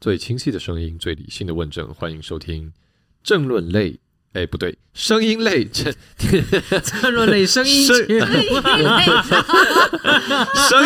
最清晰的声音，最理性的问政，欢迎收听政论类。哎，不对，声音类政 政论类声音声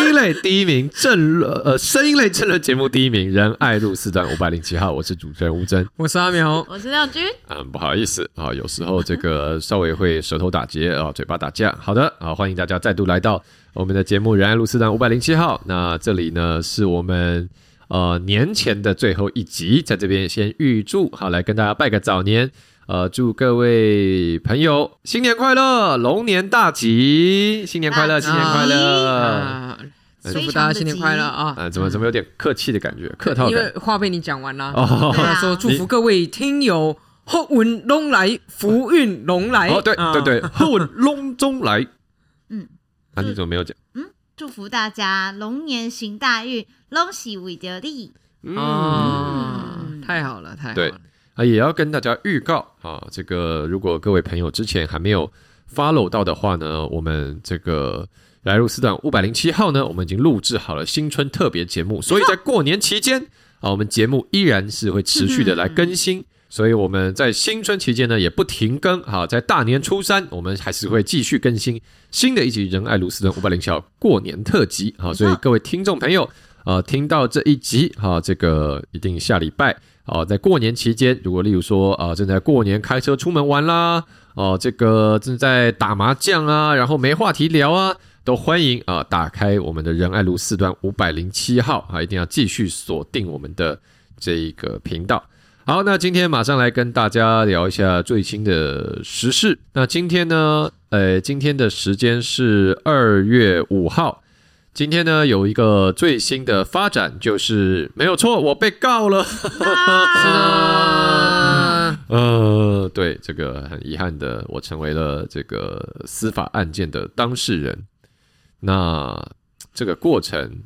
音类第一名政论呃声音类政论节目第一名，仁爱路四段五百零七号，我是主持人吴峥，我是阿苗，我是廖军。嗯，不好意思啊，有时候这个稍微会舌头打结啊，嘴巴打架。好的啊，欢迎大家再度来到我们的节目仁爱路四段五百零七号。那这里呢是我们呃年前的最后一集，在这边先预祝好，来跟大家拜个早年。呃，祝各位朋友新年快乐，龙年大吉！新年快乐，新年快乐！啊、祝福大家新年快乐啊！呃，怎么怎么有点客气的感觉，客套感。因为话被你讲完了，哦，他说祝福各位听友好运龙来，福运龙来。哦，对对对，好运龙中来。嗯，啊，你怎么没有讲？嗯，祝福大家龙年行大运，龙喜为得利。嗯，太好了，太好了。啊，也要跟大家预告啊，这个如果各位朋友之前还没有 follow 到的话呢，我们这个来路四段五百零七号呢，我们已经录制好了新春特别节目，所以在过年期间啊，我们节目依然是会持续的来更新，所以我们在新春期间呢也不停更啊，在大年初三我们还是会继续更新新的一集仁爱路四段五百零七号过年特辑啊，所以各位听众朋友啊，听到这一集啊，这个一定下礼拜。啊，在过年期间，如果例如说啊，正在过年开车出门玩啦，哦，这个正在打麻将啊，然后没话题聊啊，都欢迎啊，打开我们的仁爱路四段五百零七号啊，一定要继续锁定我们的这一个频道。好，那今天马上来跟大家聊一下最新的时事。那今天呢，呃，今天的时间是二月五号。今天呢，有一个最新的发展，就是没有错，我被告了。是的，呃，对，这个很遗憾的，我成为了这个司法案件的当事人。那这个过程，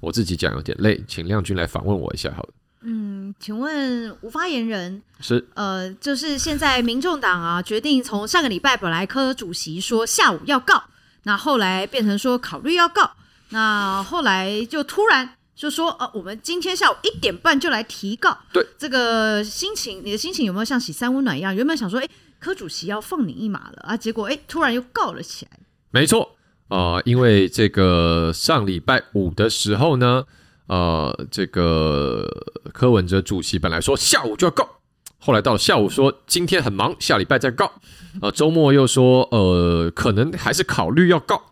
我自己讲有点累，请亮君来访问我一下，好了。嗯，请问吴发言人是呃，就是现在民众党啊，决定从上个礼拜本来柯主席说下午要告，那后来变成说考虑要告。那后来就突然就说，呃、啊，我们今天下午一点半就来提告。对，这个心情，你的心情有没有像洗三温暖一样？原本想说，哎，柯主席要放你一马了啊，结果哎，突然又告了起来。没错啊、呃，因为这个上礼拜五的时候呢，呃，这个柯文哲主席本来说下午就要告，后来到了下午说今天很忙，下礼拜再告。呃，周末又说，呃，可能还是考虑要告。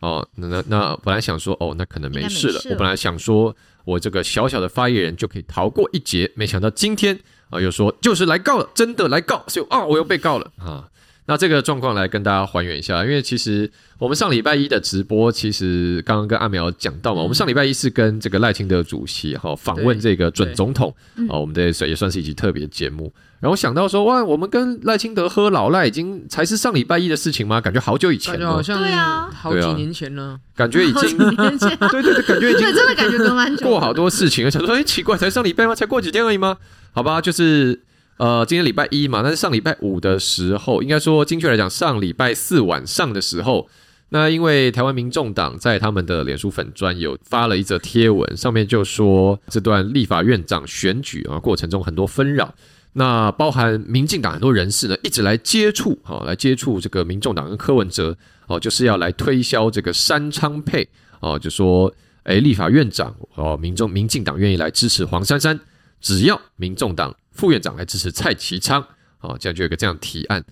哦，那那那本来想说，哦，那可能没事了。事了，我本来想说，我这个小小的发言人就可以逃过一劫，没想到今天啊、呃，又说就是来告了，真的来告，所以啊，我又被告了啊。那这个状况来跟大家还原一下，因为其实我们上礼拜一的直播，其实刚刚跟阿苗讲到嘛，嗯、我们上礼拜一是跟这个赖清德主席哈访问这个准总统啊，我们的也算是一集特别节目。然后想到说，哇，我们跟赖清德喝老赖已经才是上礼拜一的事情吗？感觉好久以前了，好像对啊，好几年前了，感觉已经 对对对，感觉已经真的感觉都蛮久，过好多事情。想说，哎，奇怪，才上礼拜吗？才过几天而已吗？好吧，就是。呃，今天礼拜一嘛，但是上礼拜五的时候，应该说精确来讲，上礼拜四晚上的时候，那因为台湾民众党在他们的脸书粉专有发了一则贴文，上面就说这段立法院长选举啊过程中很多纷扰，那包含民进党很多人士呢一直来接触啊，来接触这个民众党跟柯文哲哦，就是要来推销这个三昌配哦，就说哎，立法院长哦，民众民进党愿意来支持黄珊珊，只要民众党。副院长来支持蔡其昌，啊，这样就有个这样提案。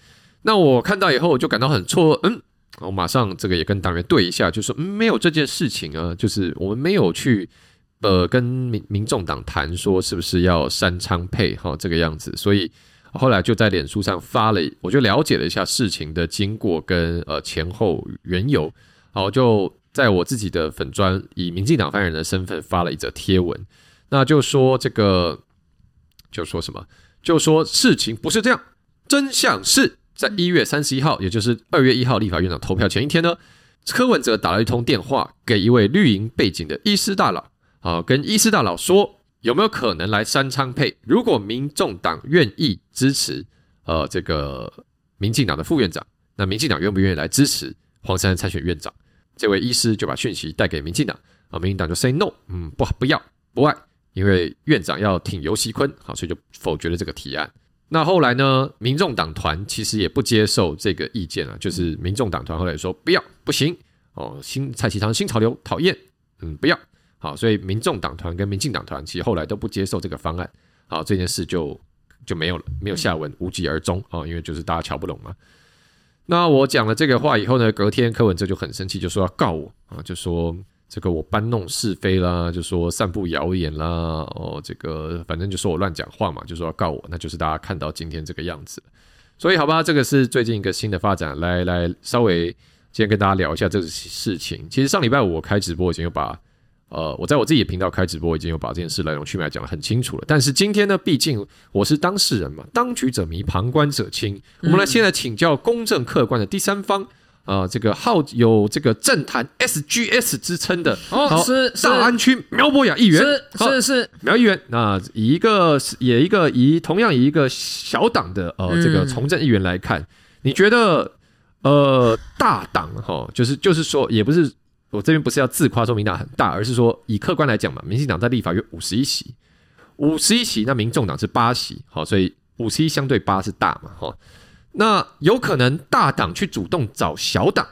那我看到以后，我就感到很错，嗯，我马上这个也跟党员对一下，就说，嗯，没有这件事情啊，就是我们没有去呃跟民民众党谈说是不是要三昌配哈这个样子，所以后来就在脸书上发了，我就了解了一下事情的经过跟呃前后缘由，好，就在我自己的粉专以民进党发言人的身份发了一则贴文，那就说这个。就说什么？就说事情不是这样，真相是在一月三十一号，也就是二月一号立法院长投票前一天呢，柯文哲打了一通电话给一位绿营背景的医师大佬，啊，跟医师大佬说有没有可能来三昌配？如果民众党愿意支持，呃，这个民进党的副院长，那民进党愿不愿意来支持黄珊珊参选院长？这位医师就把讯息带给民进党，啊，民进党就 say no，嗯，不，不要，不爱。因为院长要挺游锡坤，好，所以就否决了这个提案。那后来呢，民众党团其实也不接受这个意见啊，就是民众党团后来说不要，不行哦，新蔡其昌新潮流讨厌，嗯，不要，好，所以民众党团跟民进党团其实后来都不接受这个方案，好，这件事就就没有了，没有下文，无疾而终啊，因为就是大家瞧不拢嘛。那我讲了这个话以后呢，隔天柯文哲就很生气，就说要告我啊，就说这个我搬弄是非啦，就说散布谣言啦，哦，这个反正就说我乱讲话嘛，就说要告我，那就是大家看到今天这个样子。所以好吧，这个是最近一个新的发展，来来稍微今天跟大家聊一下这个事情。其实上礼拜五我开直播已经有把。呃，我在我自己的频道开直播，已经有把这件事来龙去脉讲得很清楚了。但是今天呢，毕竟我是当事人嘛，当局者迷，旁观者清。我们来现在请教公正客观的第三方啊、呃，这个号有这个政坛 SGS 之称的哦，是大安区苗博雅议员，是是是苗议员。那以一个也一个以同样以一个小党的呃这个从政议员来看，你觉得呃大党哈，就是 就是说也不是。我这边不是要自夸说民进党很大，而是说以客观来讲嘛，民进党在立法院五十一席，五十一席，那民众党是八席，好，所以五十一相对八是大嘛，哈，那有可能大党去主动找小党，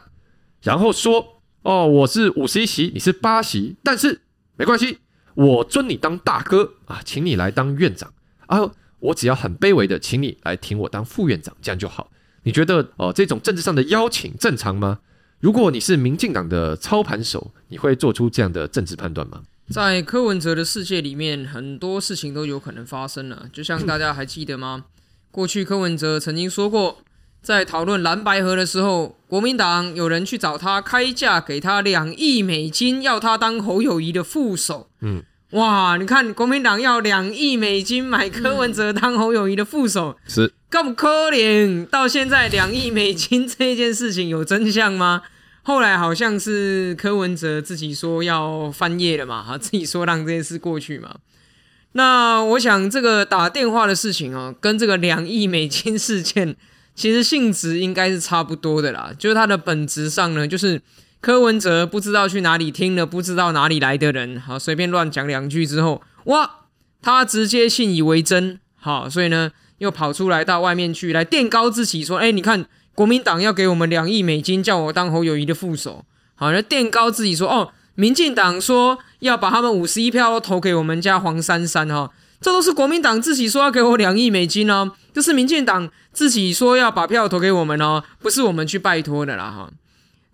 然后说，哦，我是五十一席，你是八席，但是没关系，我尊你当大哥啊，请你来当院长啊，我只要很卑微的，请你来挺我当副院长，这样就好。你觉得哦，这种政治上的邀请正常吗？如果你是民进党的操盘手，你会做出这样的政治判断吗？在柯文哲的世界里面，很多事情都有可能发生了。就像大家还记得吗？过去柯文哲曾经说过，在讨论蓝白河的时候，国民党有人去找他开价，给他两亿美金，要他当侯友谊的副手。嗯，哇，你看国民党要两亿美金买柯文哲当侯友谊的副手，是咁可怜。到现在两亿美金这件事情有真相吗？后来好像是柯文哲自己说要翻页了嘛，哈，自己说让这件事过去嘛。那我想这个打电话的事情哦，跟这个两亿美金事件 其实性质应该是差不多的啦。就是它的本质上呢，就是柯文哲不知道去哪里听了不知道哪里来的人，好，随便乱讲两句之后，哇，他直接信以为真，好，所以呢又跑出来到外面去来垫高自己，说，哎，你看。国民党要给我们两亿美金，叫我当侯友宜的副手，好，那垫高自己说哦，民进党说要把他们五十一票都投给我们家黄珊珊哈，这都是国民党自己说要给我两亿美金哦，这是民进党自己说要把票投给我们哦，不是我们去拜托的啦哈。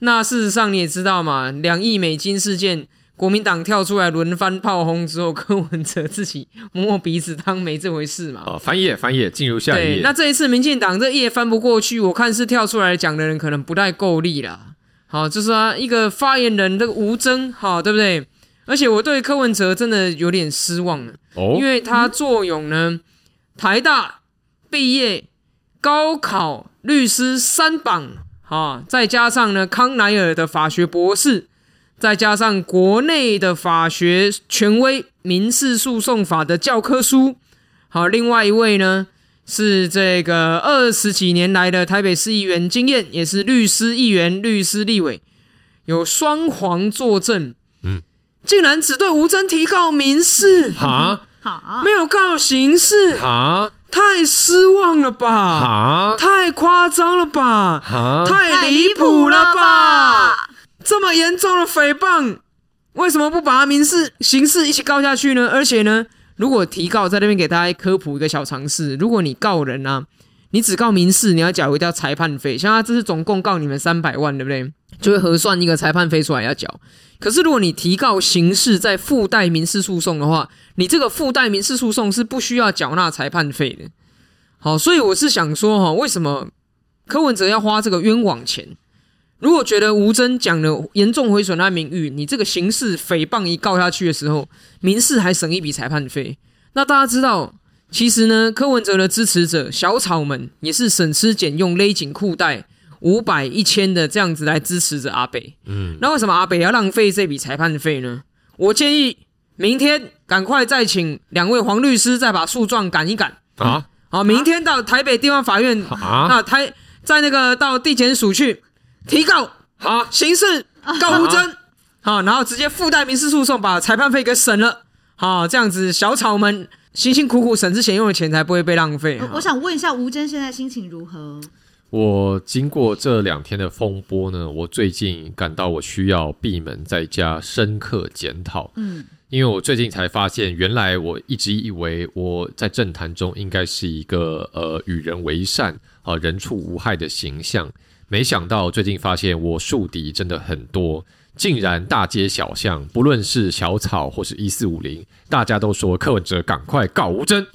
那事实上你也知道嘛，两亿美金事件。国民党跳出来轮番炮轰之后，柯文哲自己摸摸鼻子当没这回事嘛？哦，翻页翻页，进入下一页。那这一次民进党这页翻不过去，我看是跳出来讲的人可能不太够力啦。好，就是啊，一个发言人这个吴征，好，对不对？而且我对柯文哲真的有点失望了，哦，因为他坐拥呢台大毕业、高考、律师三榜，哈，再加上呢康奈尔的法学博士。再加上国内的法学权威，民事诉讼法的教科书，好，另外一位呢是这个二十几年来的台北市议员经验，也是律师、议员、律师、立委，有双黄作证，嗯，竟然只对吴征提告民事，啊，好，没有告刑事，啊，太失望了吧，啊，太夸张了吧，啊，太离谱了吧。这么严重的诽谤，为什么不把他民事、刑事一起告下去呢？而且呢，如果提告，在那边给大家科普一个小常识：如果你告人啊，你只告民事，你要缴一条裁判费，像他这次总共告你们三百万，对不对？就会核算一个裁判费出来要缴。可是如果你提告刑事，再附带民事诉讼的话，你这个附带民事诉讼是不需要缴纳裁判费的。好，所以我是想说哈，为什么柯文哲要花这个冤枉钱？如果觉得吴征讲的严重毁损他名誉，你这个刑事诽谤一告下去的时候，民事还省一笔裁判费。那大家知道，其实呢，柯文哲的支持者小草们也是省吃俭用勒紧裤带五百一千的这样子来支持着阿北。嗯，那为什么阿北要浪费这笔裁判费呢？我建议明天赶快再请两位黄律师再把诉状赶一赶啊！好，明天到台北地方法院啊，那台在那个到地检署去。提告好，刑事告吴峥好，然后直接附带民事诉讼，把裁判费给省了好，这样子小草们辛辛苦苦省吃俭用的钱才不会被浪费。我我想问一下吴峥现在心情如何？我经过这两天的风波呢，我最近感到我需要闭门在家深刻检讨。嗯，因为我最近才发现，原来我一直以为我在政坛中应该是一个呃与人为善啊、呃、人畜无害的形象，没想到最近发现我树敌真的很多，竟然大街小巷，不论是小草或是一四五零，大家都说柯文哲赶快告吴峥。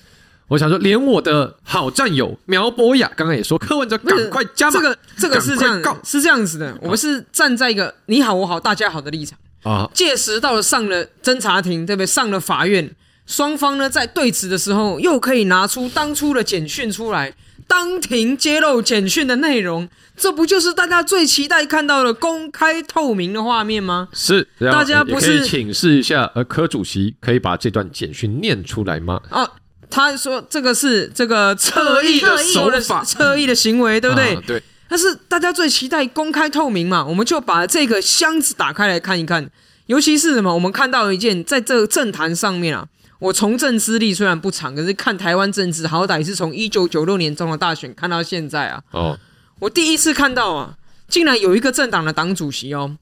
我想说，连我的好战友苗博雅刚刚也说，柯文哲赶快加码。这个这个是这样，是这样子的。我们是站在一个你好我好大家好的立场啊。届时到了上了侦查庭，对不对？上了法院，双方呢在对峙的时候，又可以拿出当初的简讯出来，当庭揭露简讯的内容，这不就是大家最期待看到的公开透明的画面吗？是，大家不是请示一下，呃，柯主席可以把这段简讯念出来吗？啊。他说：“这个是这个侧翼的 手法，侧翼的行为，对不对？啊、对。但是大家最期待公开透明嘛，我们就把这个箱子打开来看一看。尤其是什么？我们看到一件，在这个政坛上面啊，我从政资历虽然不长，可是看台湾政治，好歹是从一九九六年中的大选看到现在啊。哦，我第一次看到啊，竟然有一个政党的党主席哦，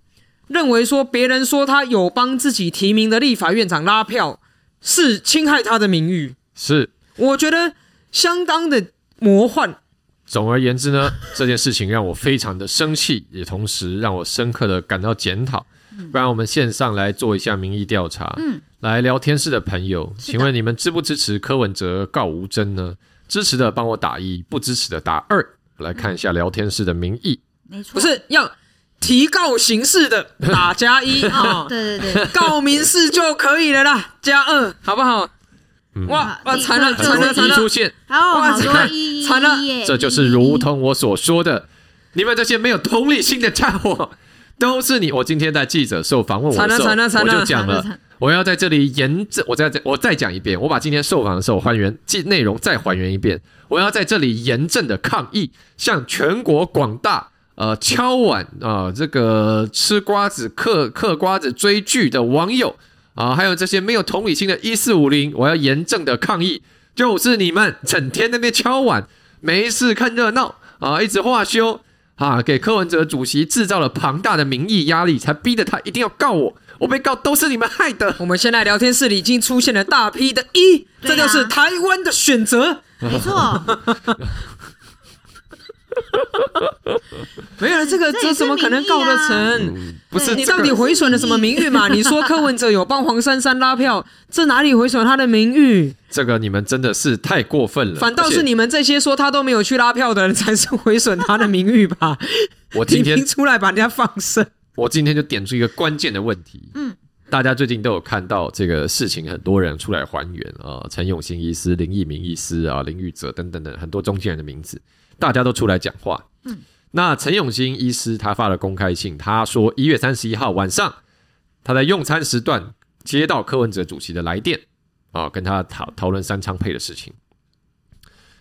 认为说别人说他有帮自己提名的立法院长拉票，是侵害他的名誉。”是，我觉得相当的魔幻。总而言之呢，这件事情让我非常的生气，也同时让我深刻的感到检讨。不然我们线上来做一下民意调查。嗯，来聊天室的朋友，请问你们支不支持柯文哲告吴峥呢？支持的帮我打一，不支持的打二。来看一下聊天室的民意。没错，不是要提告刑事的打加一啊，对对对，告民事就可以了啦，加二，好不好？嗯、哇哇惨了惨了惨了！出现，哇惨惨了！这就是如同我所说的，你们这些没有同理心的家伙，都是你。我今天在记者受访问我的时候，我就讲了，我要在这里严正，我再我再讲一遍，我把今天受访的时候还原记内容再还原一遍，我要在这里严正的抗议，向全国广大呃敲碗啊、呃、这个吃瓜子嗑嗑瓜子追剧的网友。啊，还有这些没有同理心的一四五零，我要严正的抗议，就是你们整天那边敲碗，没事看热闹啊，一直话休啊，给柯文哲主席制造了庞大的民意压力，才逼得他一定要告我，我被告都是你们害的。我们现在聊天室里已经出现了大批的一，这就是台湾的选择，没错。没有了，这个这、啊、怎么可能告得成？嗯、不是你到底毁损了什么名誉嘛？你说柯文哲有帮黄珊珊拉票，这哪里毁损他的名誉？这个你们真的是太过分了。反倒是你们这些说他都没有去拉票的人，才是毁损他的名誉吧？我今天出来把人家放生。我今天就点出一个关键的问题。嗯，大家最近都有看到这个事情，很多人出来还原啊，陈永新医师、林义明医师啊、林玉哲等等等很多中间人的名字。大家都出来讲话。嗯，那陈永新医师他发了公开信，他说一月三十一号晚上，他在用餐时段接到柯文哲主席的来电，啊，跟他讨讨论三昌配的事情。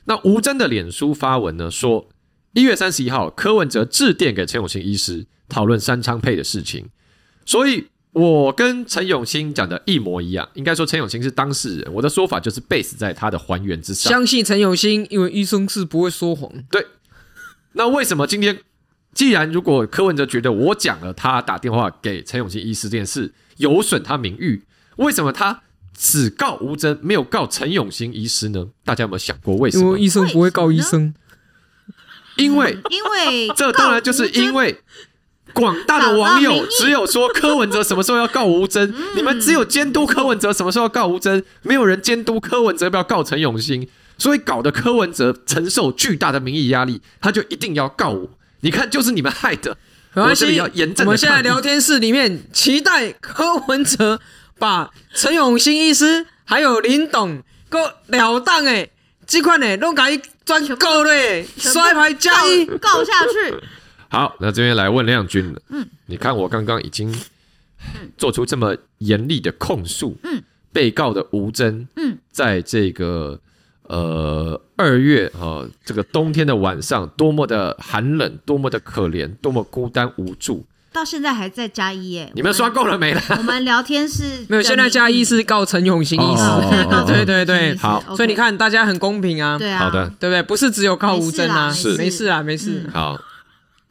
那吴峥的脸书发文呢，说一月三十一号柯文哲致电给陈永新医师讨论三昌配的事情，所以我跟陈永新讲的一模一样。应该说陈永新是当事人，我的说法就是 base 在他的还原之上。相信陈永新，因为医生是不会说谎。对。那为什么今天，既然如果柯文哲觉得我讲了他打电话给陈永新医师这件事有损他名誉，为什么他只告吴峥没有告陈永新医师呢？大家有没有想过为什么？因为医生不会告医生，因为因为这当然就是因为广大的网友只有说柯文哲什么时候要告吴峥，你们只有监督柯文哲什么时候要告吴峥，没有人监督柯文哲要不要告陈永新。所以搞得柯文哲承受巨大的民意压力，他就一定要告我。你看，就是你们害的。没关系，我们现在聊天室里面期待柯文哲把陈永新医师还有林董够了当哎，这块呢都可以专告嘞，摔牌加一告下去。好，那这边来问亮君了。嗯，你看我刚刚已经做出这么严厉的控诉。嗯，被告的吴峥。嗯，在这个。呃，二月啊、哦，这个冬天的晚上，多么的寒冷，多么的可怜，多么孤单无助。到现在还在加一耶。你们刷够了没了？我们聊天是 没有，现在加一是告陈永新医师。对对对，好，所以你看大家很公平啊。对啊，好的，对不对？不是只有告吴峥啊，是没事啊，没事。好，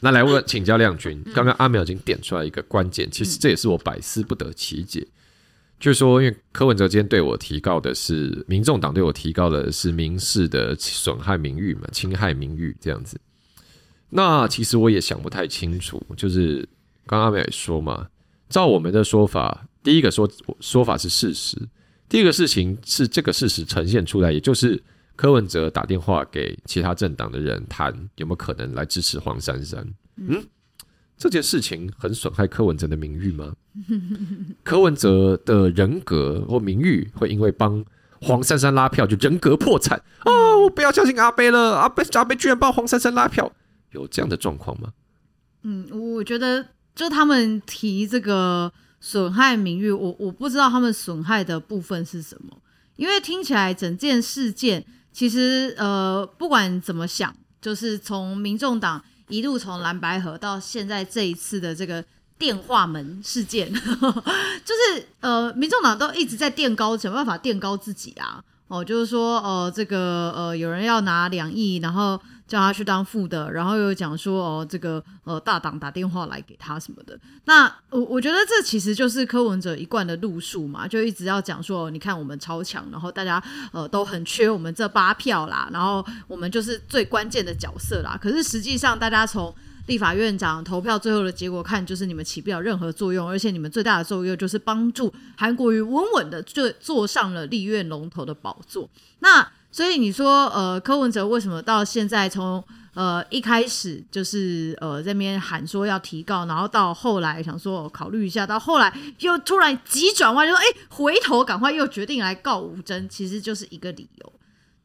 那来问请教亮君，刚刚阿苗已经点出来一个关键，其实这也是我百思不得其解。就是说，因为柯文哲今天对我提告的是民众党对我提告的是民事的损害名誉嘛，侵害名誉这样子。那其实我也想不太清楚，就是刚刚阿美也说嘛，照我们的说法，第一个说说法是事实，第二个事情是这个事实呈现出来，也就是柯文哲打电话给其他政党的人谈有没有可能来支持黄珊珊，嗯。这件事情很损害柯文哲的名誉吗？柯文哲的人格或名誉会因为帮黄珊珊拉票就人格破产啊、哦！我不要相信阿贝了，阿贝阿贝居然帮黄珊珊拉票，有这样的状况吗？嗯，我觉得就他们提这个损害名誉，我我不知道他们损害的部分是什么，因为听起来整件事件其实呃，不管怎么想，就是从民众党。一路从蓝白河到现在这一次的这个电话门事件，就是呃，民众党都一直在垫高，想办法垫高自己啊。哦，就是说呃，这个呃，有人要拿两亿，然后。叫他去当副的，然后又讲说哦，这个呃大党打电话来给他什么的。那我我觉得这其实就是柯文哲一贯的路数嘛，就一直要讲说，你看我们超强，然后大家呃都很缺我们这八票啦，然后我们就是最关键的角色啦。可是实际上，大家从立法院长投票最后的结果看，就是你们起不了任何作用，而且你们最大的作用就是帮助韩国瑜稳稳的就坐上了立院龙头的宝座。那所以你说，呃，柯文哲为什么到现在从呃一开始就是呃这边喊说要提告，然后到后来想说考虑一下，到后来又突然急转弯，就说哎，回头赶快又决定来告吴峥，其实就是一个理由，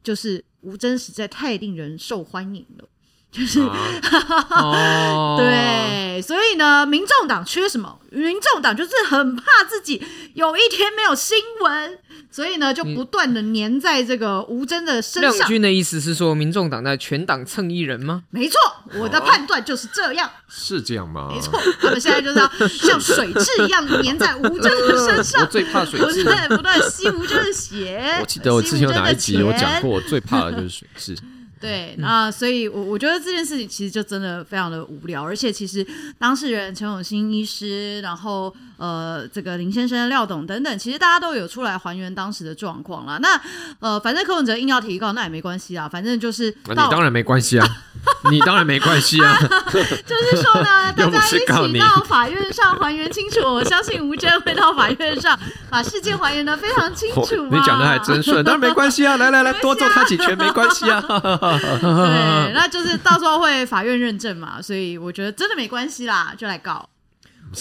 就是吴峥实在太令人受欢迎了。就是，哦、对，所以呢，民众党缺什么？民众党就是很怕自己有一天没有新闻，所以呢，就不断的粘在这个吴峥的身上。亮君的意思是说，民众党在全党蹭一人吗？没错，我的判断就是这样。是这样吗？没错，他们现在就是要 像水蛭一样粘在吴峥的身上。我最怕水蛭，不断不断吸吴峥的血。我记得我之前有哪一集有讲过，我最怕的就是水蛭。对，那所以我，我我觉得这件事情其实就真的非常的无聊，而且其实当事人陈永新医师，然后。呃，这个林先生、廖董等等，其实大家都有出来还原当时的状况啦。那呃，反正柯文哲硬要提告，那也没关系啊。反正就是，你当然没关系啊，你当然没关系啊。就是说呢，大家一起到法院上还原清楚。我相信吴真会到法院上把事件还原的非常清楚。你讲的还真顺，当然没关系啊。来来来，多揍他几拳没关系啊。对，那就是到时候会法院认证嘛，所以我觉得真的没关系啦，就来告。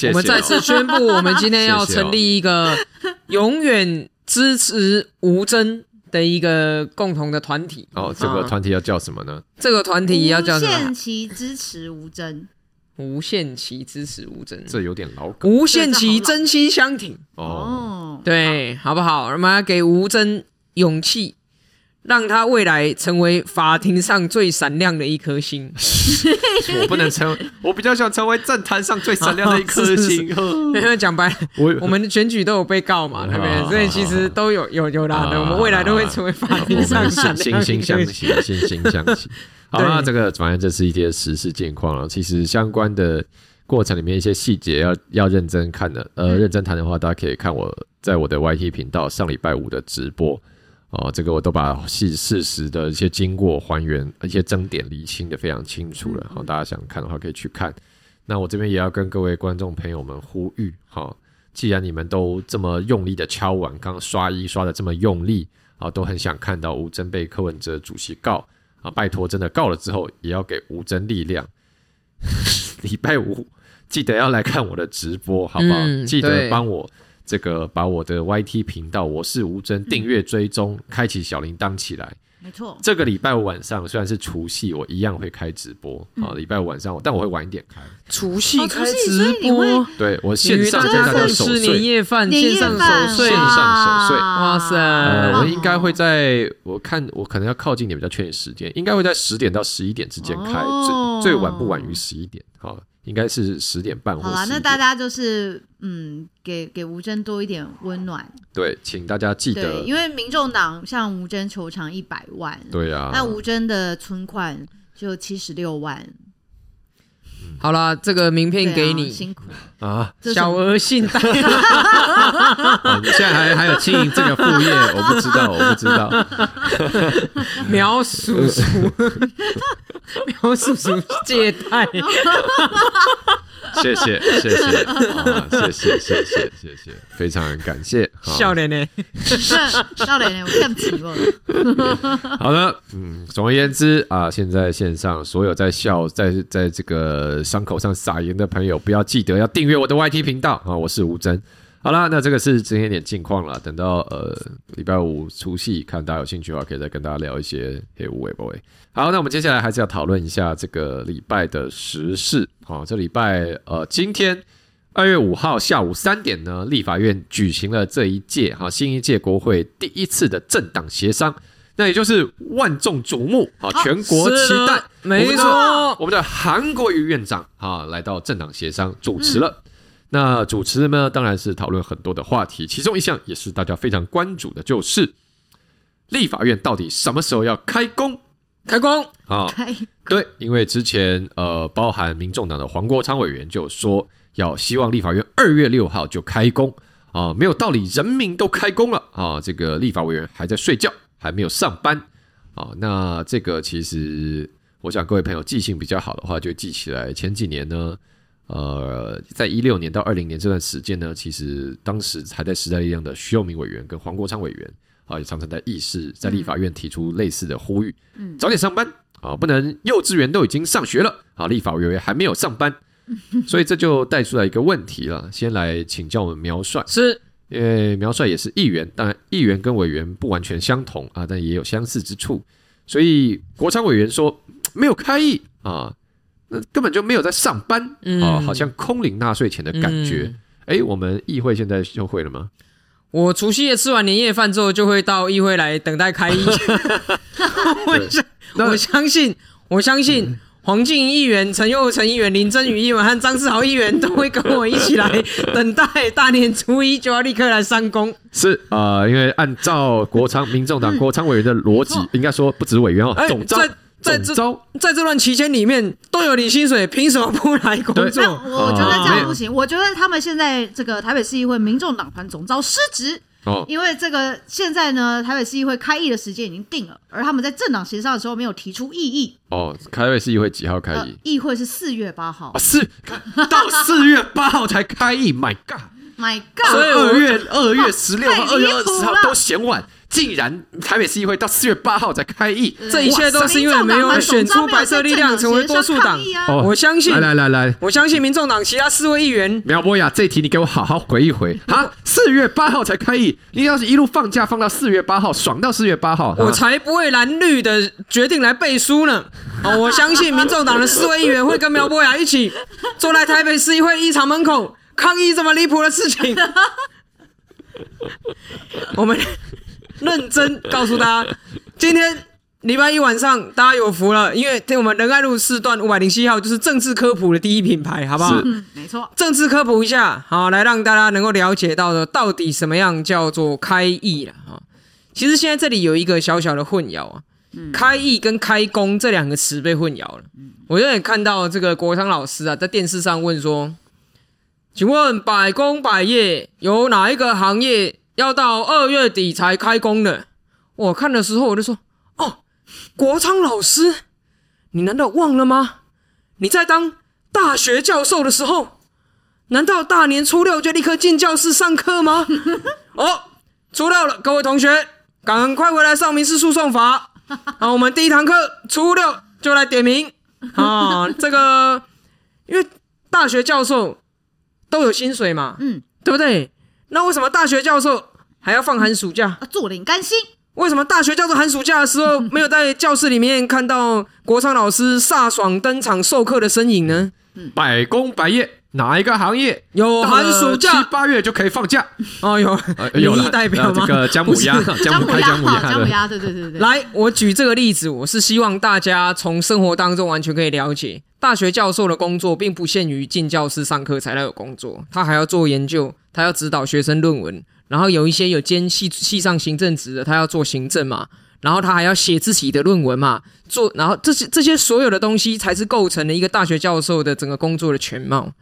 我们再次宣布，我们今天要成立一个永远支持吴峥的一个共同的团体。哦，这个团体要叫什么呢？这个团体要叫什么？无限期支持吴真。无限期支持吴真，这有点老梗。无限期真心相挺。哦，对，好不好？我们要给吴真勇气。让他未来成为法庭上最闪亮的一颗星。我不能成，我比较想成为政坛上最闪亮的一颗 星。因为讲白，我我们的选举都有被告嘛，对不对？所以其实都有有有啦的。我们未来都会成为法庭上闪亮的一颗星。惺惺相惜，惺惺相惜。好，那这个反正这是一些时事近况了。其实相关的过程里面一些细节要要认真看的，呃，认真谈的话，大家可以看我在我的 YT 频道上礼拜五的直播。哦，这个我都把事事实的一些经过还原，一些争点厘清的非常清楚了。好，大家想看的话可以去看。那我这边也要跟各位观众朋友们呼吁，好，既然你们都这么用力的敲碗，刚刚刷一刷的这么用力，啊，都很想看到吴峥被柯文哲主席告啊，拜托，真的告了之后也要给吴峥力量。礼拜五记得要来看我的直播，好不好？嗯、记得帮我。这个把我的 YT 频道我是吴峥订阅追踪，嗯、开启小铃铛起来。没错，这个礼拜五晚上虽然是除夕，我一样会开直播啊。礼、嗯、拜五晚上，但我会晚一点开。除夕开直播，对我线上跟大家守岁，年夜饭，线上守岁，线上守岁。哇塞！呃、我应该会在，我看我可能要靠近点比较确定时间，应该会在十点到十一点之间开，哦、最最晚不晚于十一点。好。应该是十点半或11点。好啦，那大家就是嗯，给给吴征多一点温暖。对，请大家记得，对，因为民众党向吴征求偿一百万，对啊，那吴征的存款就七十六万。好了，这个名片给你，啊、辛苦啊，小额信贷。你现在还还有经营这个副业，我不知道，我不知道。苗叔叔，苗叔叔借贷。谢谢谢谢啊，谢谢谢谢谢谢，非常感谢。笑脸呢？笑脸呢？我看不起我。好的，嗯，总而言之啊，现在线上所有在笑在在这个伤口上撒盐的朋友，不要记得要订阅我的 YT 频道啊，我是吴峥。好了，那这个是今天点近况了。等到呃礼拜五除夕，看大家有兴趣的话，可以再跟大家聊一些黑五、尾不尾。好，那我们接下来还是要讨论一下这个礼拜的时事。好，这礼拜呃今天二月五号下午三点呢，立法院举行了这一届哈新一届国会第一次的政党协商，那也就是万众瞩目啊，全国期待，没错，我们的韩国瑜院长啊来到政党协商主持了。嗯那主持人呢，当然是讨论很多的话题，其中一项也是大家非常关注的，就是立法院到底什么时候要开工？开工啊？对，因为之前呃，包含民众党的黄国昌委员就说要希望立法院二月六号就开工啊，没有道理，人民都开工了啊，这个立法委员还在睡觉，还没有上班啊。那这个其实，我想各位朋友记性比较好的话，就记起来前几年呢。呃，在一六年到二零年这段时间呢，其实当时还在时代力量的徐永明委员跟黄国昌委员啊，也常常在议事，在立法院提出类似的呼吁，嗯，早点上班啊，不能幼稚园都已经上学了啊，立法委员还没有上班，所以这就带出来一个问题了。先来请教我们苗帅，是，因为苗帅也是议员，当然议员跟委员不完全相同啊，但也有相似之处，所以国昌委员说没有开议啊。那根本就没有在上班啊、好像空领纳税钱的感觉。哎、我们议会现在休会了吗？我除夕夜吃完年夜饭之后，就会到议会来等待开议。我相我相信，我相信黄静怡议员、陈佑成议员、林真宇议员和张志豪议员都会跟我一起来等待大年初一就要立刻来上工。是啊、呃，因为按照国昌民众党国昌委员的逻辑，应该说不止委员哦，总召。在这在这段期间里面都有领薪水，凭什么不来工作？我觉得这样不行。我觉得他们现在这个台北市议会民众党团总召失职，哦，因为这个现在呢，台北市议会开议的时间已经定了，而他们在政党协商的时候没有提出异议。哦，台北市议会几号开议？呃、议会是四月八号，四、哦、到四月八号才开议。My God，My God，所以二月二月十六号、二月二十号都嫌晚。竟然台北市议会到四月八号才开议，这一切都是因为没有选出白色力量成为多数党。我相信，来来来，我相信民众党其他四位议员。苗博雅，这一题你给我好好回一回啊！四月八号才开议，你要是一路放假放到四月八号，爽到四月八号，我才不会蓝绿的决定来背书呢。哦，我相信民众党的四位议员会跟苗博雅一起坐在台北市议会议场门口抗议这么离谱的事情。我们。认真告诉大家，今天礼拜一晚上大家有福了，因为听我们仁爱路四段五百零七号就是政治科普的第一品牌，好不好？嗯，没错。政治科普一下，好，来让大家能够了解到的，到底什么样叫做开议了啊？其实现在这里有一个小小的混淆啊，开议跟开工这两个词被混淆了。我有点看到这个国昌老师啊，在电视上问说，请问百工百业有哪一个行业？要到二月底才开工的，我看的时候我就说：“哦，国昌老师，你难道忘了吗？你在当大学教授的时候，难道大年初六就立刻进教室上课吗？” 哦，初六了，各位同学，赶快回来上民事诉讼法。好，我们第一堂课初六就来点名啊，这个因为大学教授都有薪水嘛，嗯，对不对？那为什么大学教授还要放寒暑假？坐领甘心。为什么大学教授寒暑假的时候没有在教室里面看到国昌老师飒爽登场授课的身影呢？百工百业，哪一个行业有寒暑假？七八月就可以放假？哦，有有了代表吗？这个 姜母鸭，姜母鸭，姜母鸭，姜母鸭，对对对对。来，我举这个例子，我是希望大家从生活当中完全可以了解。大学教授的工作并不限于进教室上课才来有工作，他还要做研究，他要指导学生论文，然后有一些有兼系 系上行政职的，他要做行政嘛，然后他还要写自己的论文嘛，做，然后这些这些所有的东西才是构成了一个大学教授的整个工作的全貌。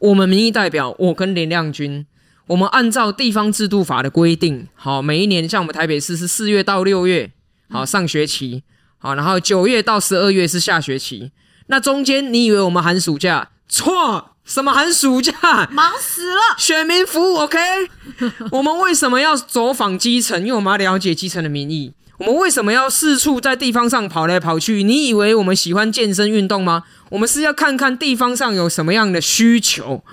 我们民意代表，我跟林亮君，我们按照地方制度法的规定，好，每一年像我们台北市是四月到六月，好，上学期。好，然后九月到十二月是下学期，那中间你以为我们寒暑假？错，什么寒暑假？忙死了！选民服务，OK？我们为什么要走访基层？因为我们要了解基层的民意。我们为什么要四处在地方上跑来跑去？你以为我们喜欢健身运动吗？我们是要看看地方上有什么样的需求。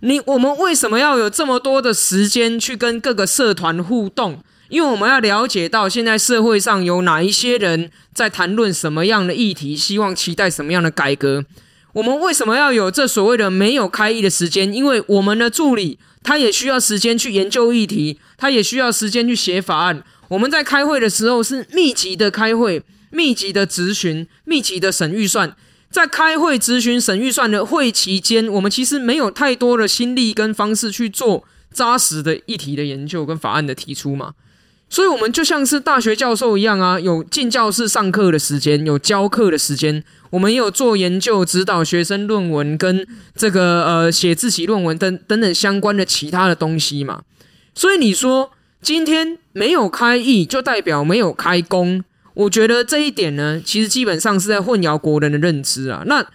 你我们为什么要有这么多的时间去跟各个社团互动？因为我们要了解到现在社会上有哪一些人在谈论什么样的议题，希望期待什么样的改革。我们为什么要有这所谓的没有开议的时间？因为我们的助理他也需要时间去研究议题，他也需要时间去写法案。我们在开会的时候是密集的开会、密集的咨询、密集的审预算。在开会、咨询、审预算的会期间，我们其实没有太多的心力跟方式去做扎实的议题的研究跟法案的提出嘛。所以，我们就像是大学教授一样啊，有进教室上课的时间，有教课的时间，我们也有做研究、指导学生论文跟这个呃写自习论文等等等相关的其他的东西嘛。所以你说今天没有开议，就代表没有开工？我觉得这一点呢，其实基本上是在混淆国人的认知啊。那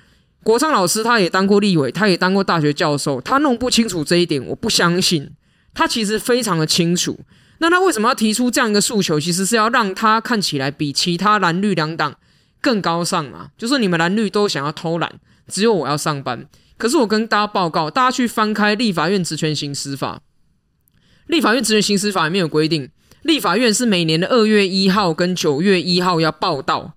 国昌老师他也当过立委，他也当过大学教授，他弄不清楚这一点，我不相信。他其实非常的清楚。那他为什么要提出这样一个诉求？其实是要让他看起来比其他蓝绿两党更高尚嘛。就是你们蓝绿都想要偷懒，只有我要上班。可是我跟大家报告，大家去翻开立法院职权行使法，立法院职权行使法里面有规定，立法院是每年的二月一号跟九月一号要报到。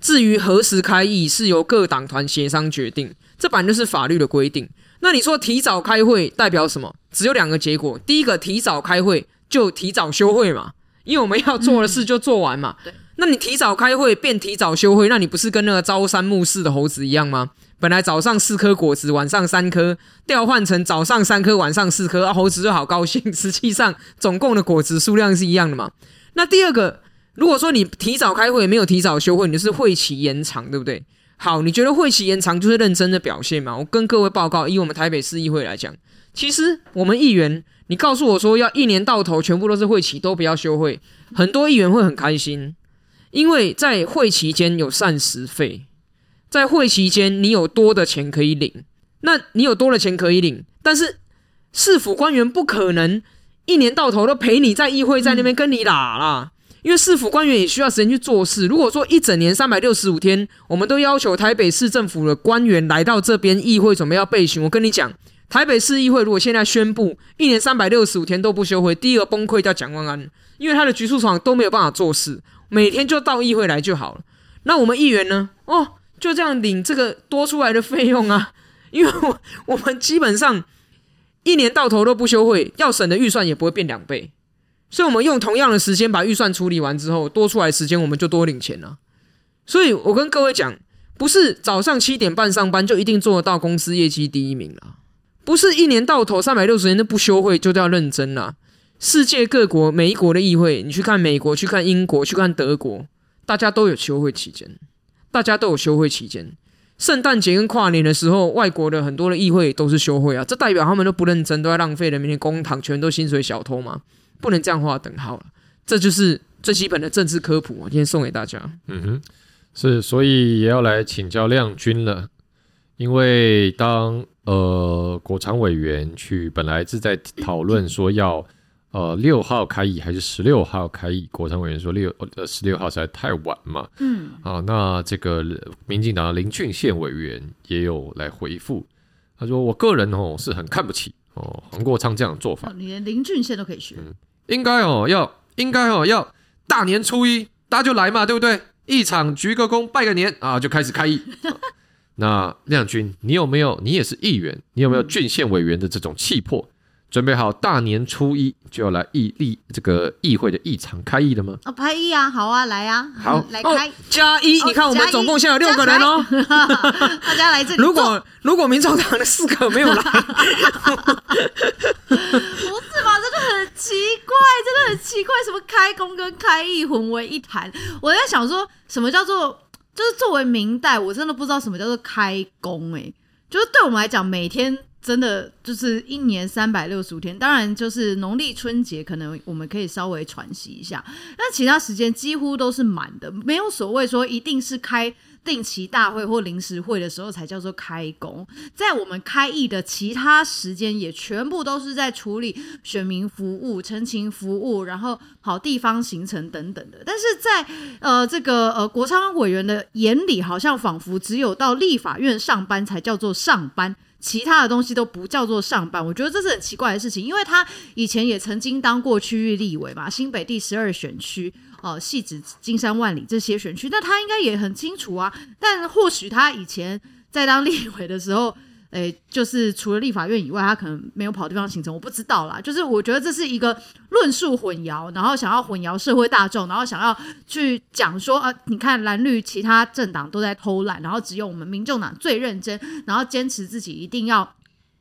至于何时开议，是由各党团协商决定。这本来就是法律的规定。那你说提早开会代表什么？只有两个结果。第一个，提早开会。就提早休会嘛，因为我们要做的事就做完嘛。对，那你提早开会变提早休会，那你不是跟那个朝三暮四的猴子一样吗？本来早上四颗果子，晚上三颗，调换成早上三颗，晚上四颗，啊，猴子就好高兴。实际上总共的果子数量是一样的嘛。那第二个，如果说你提早开会没有提早休会，你就是会期延长，对不对？好，你觉得会期延长就是认真的表现嘛？我跟各位报告，以我们台北市议会来讲，其实我们议员。你告诉我说要一年到头全部都是会期，都不要休会，很多议员会很开心，因为在会期间有膳食费，在会期间你有多的钱可以领，那你有多的钱可以领，但是市府官员不可能一年到头都陪你在议会，在那边跟你打啦，因为市府官员也需要时间去做事。如果说一整年三百六十五天，我们都要求台北市政府的官员来到这边议会准备要备询，我跟你讲。台北市议会如果现在宣布一年三百六十五天都不休会，第一个崩溃掉蒋万安，因为他的局处长都没有办法做事，每天就到议会来就好了。那我们议员呢？哦，就这样领这个多出来的费用啊，因为我我们基本上一年到头都不休会，要省的预算也不会变两倍，所以我们用同样的时间把预算处理完之后，多出来时间我们就多领钱了。所以我跟各位讲，不是早上七点半上班就一定做得到公司业绩第一名了。不是一年到头三百六十天都不休会就叫认真啦。世界各国每一国的议会，你去看美国，去看英国，去看德国，大家都有休会期间，大家都有休会期间。圣诞节跟跨年的时候，外国的很多的议会都是休会啊，这代表他们都不认真，都在浪费人民的公帑，全都薪水小偷嘛，不能这样画等号了。这就是最基本的政治科普，我今天送给大家。嗯哼，是，所以也要来请教亮君了，因为当。呃，国常委员去本来是在讨论说要呃六号开议还是十六号开议，国昌委员说六呃十六号实在太晚嘛。嗯，啊，那这个民进党的林俊宪委员也有来回复，他说我个人哦是很看不起哦黄国昌这样的做法，你连林俊宪都可以学，嗯，应该哦要应该哦要大年初一大家就来嘛，对不对？一场鞠个躬拜个年啊，就开始开议。那亮君，你有没有？你也是议员，你有没有郡县委员的这种气魄？准备好大年初一就要来议议这个议会的议场开议了吗？哦，开议啊，好啊，来啊，好 来开加一，你看我们总共现在有六个人哦，大家来这里。如果如果民众党的四个没有来，不是吧？这个很奇怪，真的很奇怪，什么开工跟开议混为一谈？我在想说什么叫做，就是作为明代，我真的不知道什么叫做开工，哎，就是对我们来讲，每天。真的就是一年三百六十五天，当然就是农历春节，可能我们可以稍微喘息一下，但其他时间几乎都是满的，没有所谓说一定是开定期大会或临时会的时候才叫做开工。在我们开议的其他时间，也全部都是在处理选民服务、陈情服务，然后跑地方行程等等的。但是在呃这个呃国昌委员的眼里，好像仿佛只有到立法院上班才叫做上班。其他的东西都不叫做上班，我觉得这是很奇怪的事情，因为他以前也曾经当过区域立委嘛，新北第十二选区，哦，系指、金山、万里这些选区，那他应该也很清楚啊。但或许他以前在当立委的时候。诶，就是除了立法院以外，他可能没有跑地方行程，我不知道啦。就是我觉得这是一个论述混淆，然后想要混淆社会大众，然后想要去讲说啊，你看蓝绿其他政党都在偷懒，然后只有我们民众党最认真，然后坚持自己一定要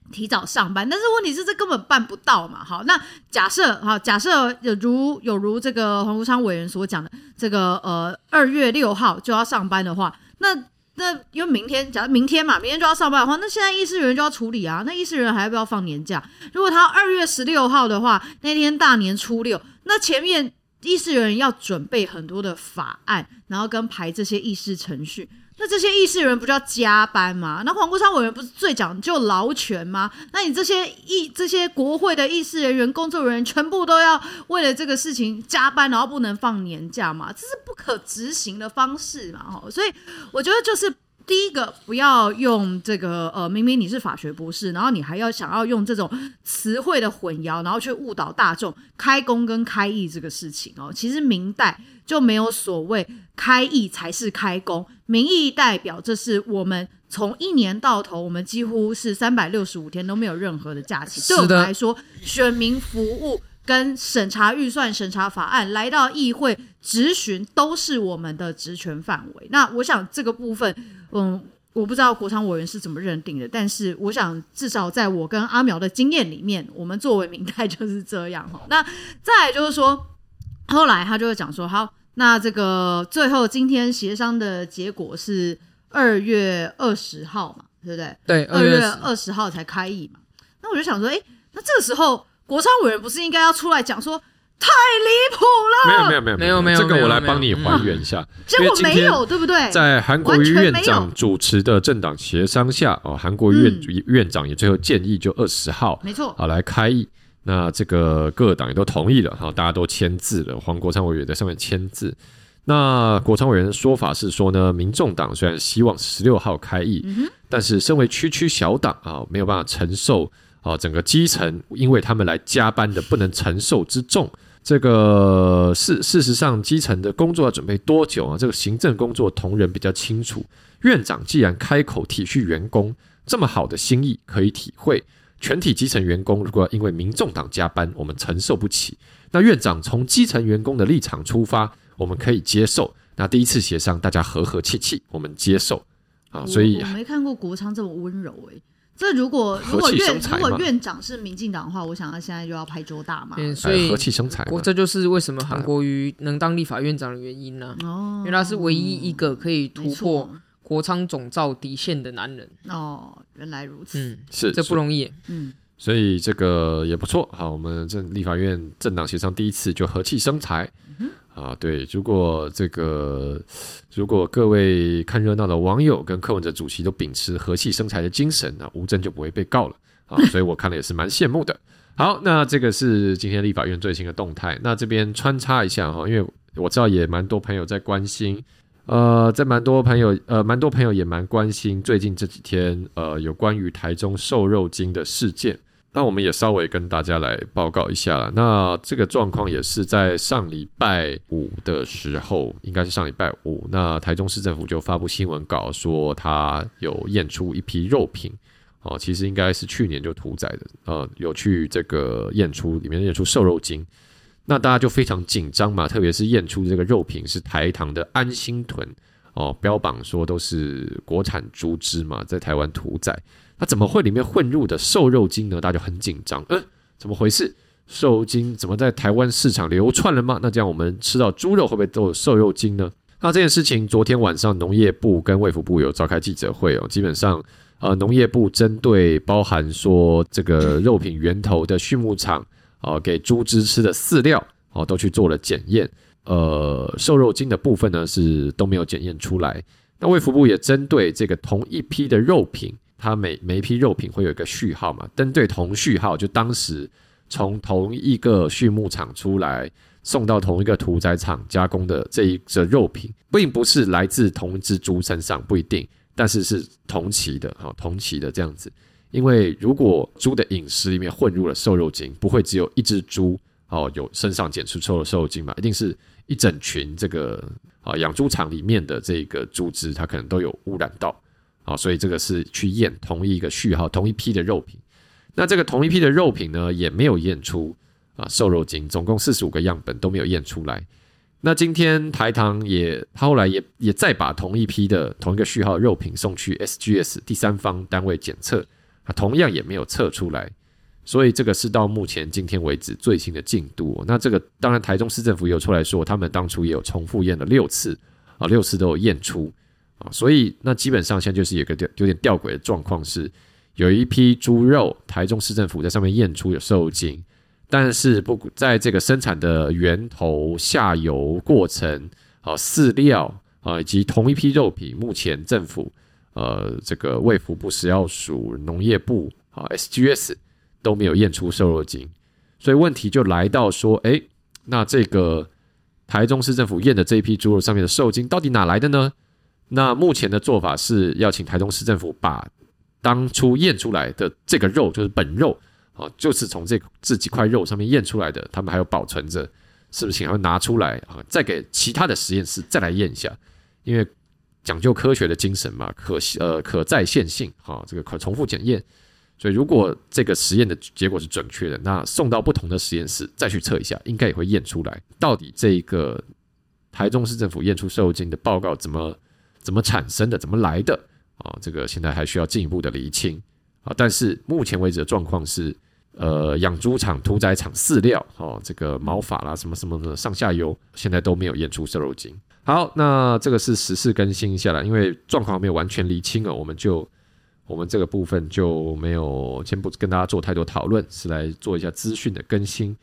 提早上班。但是问题是这根本办不到嘛。好，那假设哈，假设有如有如这个黄国昌委员所讲的，这个呃二月六号就要上班的话，那。那因为明天，假如明天嘛，明天就要上班的话，那现在议事人员就要处理啊。那议事人员还要不要放年假？如果他二月十六号的话，那天大年初六，那前面议事人员要准备很多的法案，然后跟排这些议事程序。那这些议事人不就要加班吗？那黄国昌委员不是最讲究劳权吗？那你这些议这些国会的议事人员、工作人员，全部都要为了这个事情加班，然后不能放年假吗？这是不可执行的方式嘛！所以我觉得就是第一个，不要用这个呃，明明你是法学博士，然后你还要想要用这种词汇的混淆，然后去误导大众，开工跟开议这个事情哦，其实明代。就没有所谓开议才是开工，民意代表，这是我们从一年到头，我们几乎是三百六十五天都没有任何的假期。对我们来说，选民服务跟审查预算、审查法案，来到议会质询，都是我们的职权范围。那我想这个部分，嗯，我不知道国常委员是怎么认定的，但是我想至少在我跟阿苗的经验里面，我们作为民代就是这样哈。那再就是说，后来他就会讲说，好。那这个最后今天协商的结果是二月二十号嘛，对不对？对，二月二十号才开议嘛。那我就想说，哎，那这个时候国昌委员不是应该要出来讲说太离谱了？没有没有没有没有没有，这个我来帮你还原一下。结果没有，对不对？在韩国瑜院长主持的政党协商下，哦，韩国瑜院院长也最后建议就二十号，没错，好来开议。那这个各党也都同意了，哈，大家都签字了。黄国昌委员在上面签字。那国昌委员的说法是说呢，民众党虽然希望十六号开议，嗯、但是身为区区小党啊，没有办法承受啊整个基层因为他们来加班的不能承受之重。这个事事实上，基层的工作要准备多久啊？这个行政工作同仁比较清楚。院长既然开口体恤员工，这么好的心意可以体会。全体基层员工如果因为民众党加班，我们承受不起。那院长从基层员工的立场出发，我们可以接受。那第一次协商，大家和和气气，我们接受啊。所以我，我没看过国昌这么温柔诶、欸。这如果如果院如果院长是民进党的话，我想他现在就要拍桌大骂。嗯，所以和气生财，这就是为什么韩国瑜能当立法院长的原因呢、啊？哦，因为他是唯一一个可以突破。国昌总召底线的男人。哦，原来如此，嗯，是这不容易，嗯，所以这个也不错。好，我们这立法院政党协商第一次就和气生财，嗯、啊，对。如果这个如果各位看热闹的网友跟柯文哲主席都秉持和气生财的精神，那吴峥就不会被告了啊。所以我看了也是蛮羡慕的。好，那这个是今天立法院最新的动态。那这边穿插一下哈，因为我知道也蛮多朋友在关心。呃，在蛮多朋友，呃，蛮多朋友也蛮关心最近这几天，呃，有关于台中瘦肉精的事件。那我们也稍微跟大家来报告一下了。那这个状况也是在上礼拜五的时候，应该是上礼拜五，那台中市政府就发布新闻稿说，他有验出一批肉品，哦，其实应该是去年就屠宰的，呃，有去这个验出里面验出瘦肉精，那大家就非常紧张嘛，特别是验出这个肉品是台糖的安心豚哦，标榜说都是国产猪只嘛，在台湾屠宰，那怎么会里面混入的瘦肉精呢？大家就很紧张，嗯，怎么回事？瘦肉精怎么在台湾市场流窜了吗？那这样我们吃到猪肉会不会都有瘦肉精呢？那这件事情昨天晚上农业部跟卫福部有召开记者会哦，基本上。呃，农业部针对包含说这个肉品源头的畜牧场，呃，给猪只吃的饲料，哦，都去做了检验。呃，瘦肉精的部分呢是都没有检验出来。那卫福部也针对这个同一批的肉品，它每每一批肉品会有一个序号嘛，针对同序号，就当时从同一个畜牧场出来送到同一个屠宰场加工的这一只肉品，并不是来自同一只猪身上，不一定。但是是同期的，哈，同期的这样子，因为如果猪的饮食里面混入了瘦肉精，不会只有一只猪哦有身上检出瘦肉瘦肉精嘛，一定是一整群这个啊养猪场里面的这个猪只，它可能都有污染到，啊，所以这个是去验同一个序号同一批的肉品，那这个同一批的肉品呢，也没有验出啊瘦肉精，总共四十五个样本都没有验出来。那今天台糖也，他后来也也再把同一批的同一个序号肉品送去 SGS 第三方单位检测，啊，同样也没有测出来，所以这个是到目前今天为止最新的进度。那这个当然台中市政府有出来说，他们当初也有重复验了六次，啊，六次都有验出，啊，所以那基本上现在就是有个有点吊诡的状况是，有一批猪肉，台中市政府在上面验出有瘦肉精。但是不在这个生产的源头、下游过程、啊饲料啊以及同一批肉品，目前政府呃这个卫福部食药署、农业部啊 SGS 都没有验出瘦肉精，所以问题就来到说，哎，那这个台中市政府验的这一批猪肉上面的瘦精到底哪来的呢？那目前的做法是要请台中市政府把当初验出来的这个肉，就是本肉。啊，就是从这这几块肉上面验出来的，他们还有保存着，是不是？还要拿出来啊，再给其他的实验室再来验一下，因为讲究科学的精神嘛，可呃可再现性，啊，这个可重复检验。所以如果这个实验的结果是准确的，那送到不同的实验室再去测一下，应该也会验出来，到底这个台中市政府验出瘦肉精的报告怎么怎么产生的，怎么来的啊？这个现在还需要进一步的厘清。啊，但是目前为止的状况是，呃，养猪场、屠宰场饲料，哦，这个毛发啦，什么什么的上下游，现在都没有验出瘦肉精。好，那这个是时事更新下来，因为状况没有完全厘清哦，我们就我们这个部分就没有先不跟大家做太多讨论，是来做一下资讯的更新。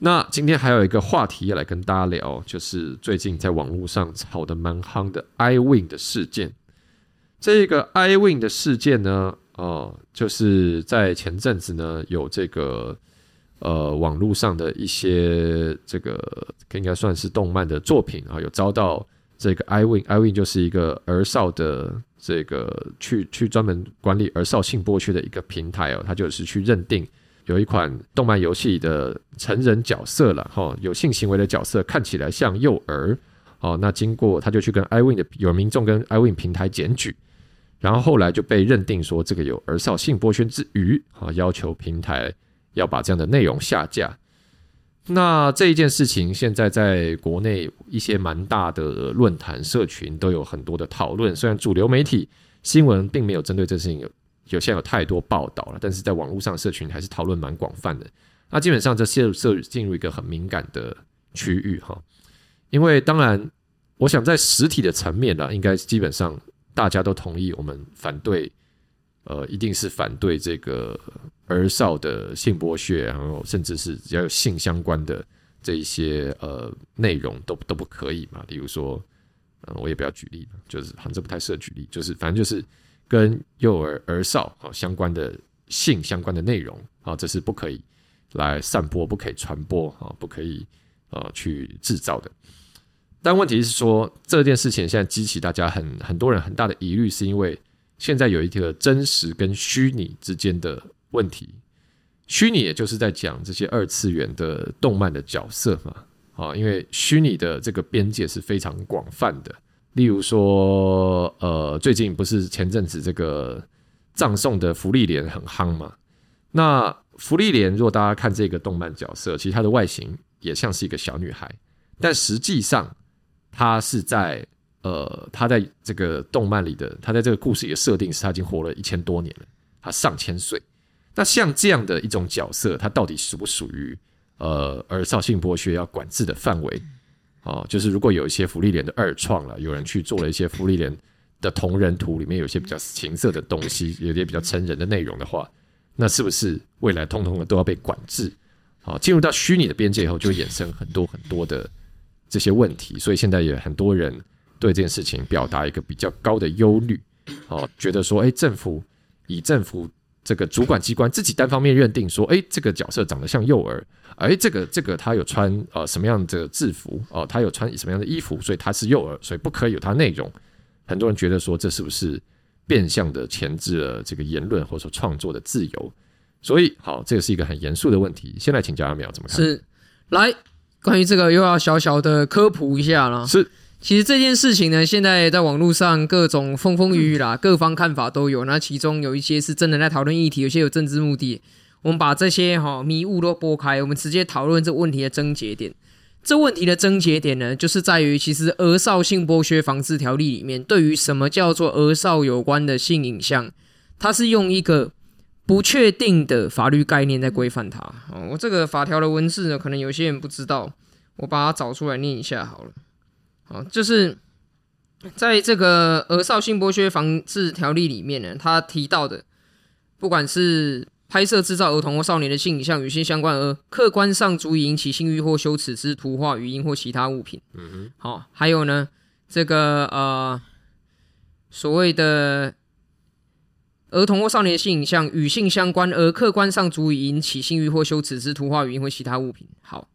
那今天还有一个话题要来跟大家聊，就是最近在网络上炒得蛮夯的 iWin 的事件。这个 iWin 的事件呢？哦，就是在前阵子呢，有这个呃网络上的一些这个应该算是动漫的作品啊，有遭到这个 iWin，iWin 就是一个儿少的这个去去专门管理儿少性剥削的一个平台哦，它就是去认定有一款动漫游戏的成人角色了哈，有性行为的角色看起来像幼儿，哦，那经过他就去跟 iWin 的有民众跟 iWin 平台检举。然后后来就被认定说这个有儿少性剥削之虞啊，要求平台要把这样的内容下架。那这一件事情现在在国内一些蛮大的论坛社群都有很多的讨论。虽然主流媒体新闻并没有针对这事情有有现在有太多报道了，但是在网络上社群还是讨论蛮广泛的。那基本上这陷入涉进入一个很敏感的区域哈，因为当然我想在实体的层面呢，应该基本上。大家都同意，我们反对，呃，一定是反对这个儿少的性剥削，然后甚至是只要有性相关的这一些呃内容都都不可以嘛。比如说，嗯，我也不要举例，就是好像这不太适合举例，就是反正就是跟幼儿儿少啊相关的性相关的内容啊，这是不可以来散播，不可以传播啊，不可以呃去制造的。但问题是说，这件事情现在激起大家很很多人很大的疑虑，是因为现在有一个真实跟虚拟之间的问题。虚拟也就是在讲这些二次元的动漫的角色嘛，啊，因为虚拟的这个边界是非常广泛的。例如说，呃，最近不是前阵子这个葬送的福利莲很夯嘛。那福利莲，如果大家看这个动漫角色，其实她的外形也像是一个小女孩，但实际上她是在呃，她在这个动漫里的，她在这个故事里的设定是她已经活了一千多年了，她上千岁。那像这样的一种角色，她到底属不属于呃儿少性剥削要管制的范围？哦，就是如果有一些芙莉莲的二创了，有人去做了一些芙莉莲的同人图，里面有一些比较情色的东西，有些比较成人的内容的话。那是不是未来通通的都要被管制？好，进入到虚拟的边界以后，就衍生很多很多的这些问题。所以现在也很多人对这件事情表达一个比较高的忧虑，哦，觉得说，哎，政府以政府这个主管机关自己单方面认定说，哎，这个角色长得像幼儿，哎，这个这个他有穿呃什么样的制服哦，他有穿什么样的衣服，所以他是幼儿，所以不可以有他内容。很多人觉得说，这是不是？变相的钳制了这个言论或者说创作的自由，所以好，这个是一个很严肃的问题。先来请教阿苗怎么看？是，来关于这个又要小小的科普一下了。是，其实这件事情呢，现在在网络上各种风风雨雨啦，各方看法都有。那其中有一些是真的在讨论议题，有些有政治目的。我们把这些哈迷雾都拨开，我们直接讨论这问题的症结点。这问题的症结点呢，就是在于其实《儿少性剥削防治条例》里面，对于什么叫做儿少有关的性影像，它是用一个不确定的法律概念在规范它。哦，我这个法条的文字呢，可能有些人不知道，我把它找出来念一下好了。好，就是在这个《儿少性剥削防治条例》里面呢，他提到的，不管是拍摄制造儿童或少年的性影像与性相关而客观上足以引起性欲或羞耻之图画、语音或其他物品。嗯哼，好，还有呢，这个呃，所谓的儿童或少年的性影像与性相关而客观上足以引起性欲或羞耻之图画、语音或其他物品。好，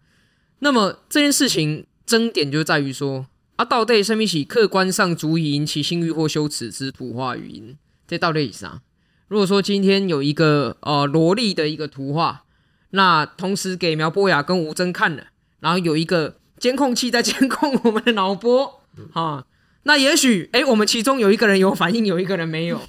那么这件事情争点就在于说，啊，到底什么是客观上足以引起性欲或羞耻之图画、语音？这到底是啥？如果说今天有一个呃萝莉的一个图画，那同时给苗博雅跟吴峥看了，然后有一个监控器在监控我们的脑波，啊，那也许诶，我们其中有一个人有反应，有一个人没有，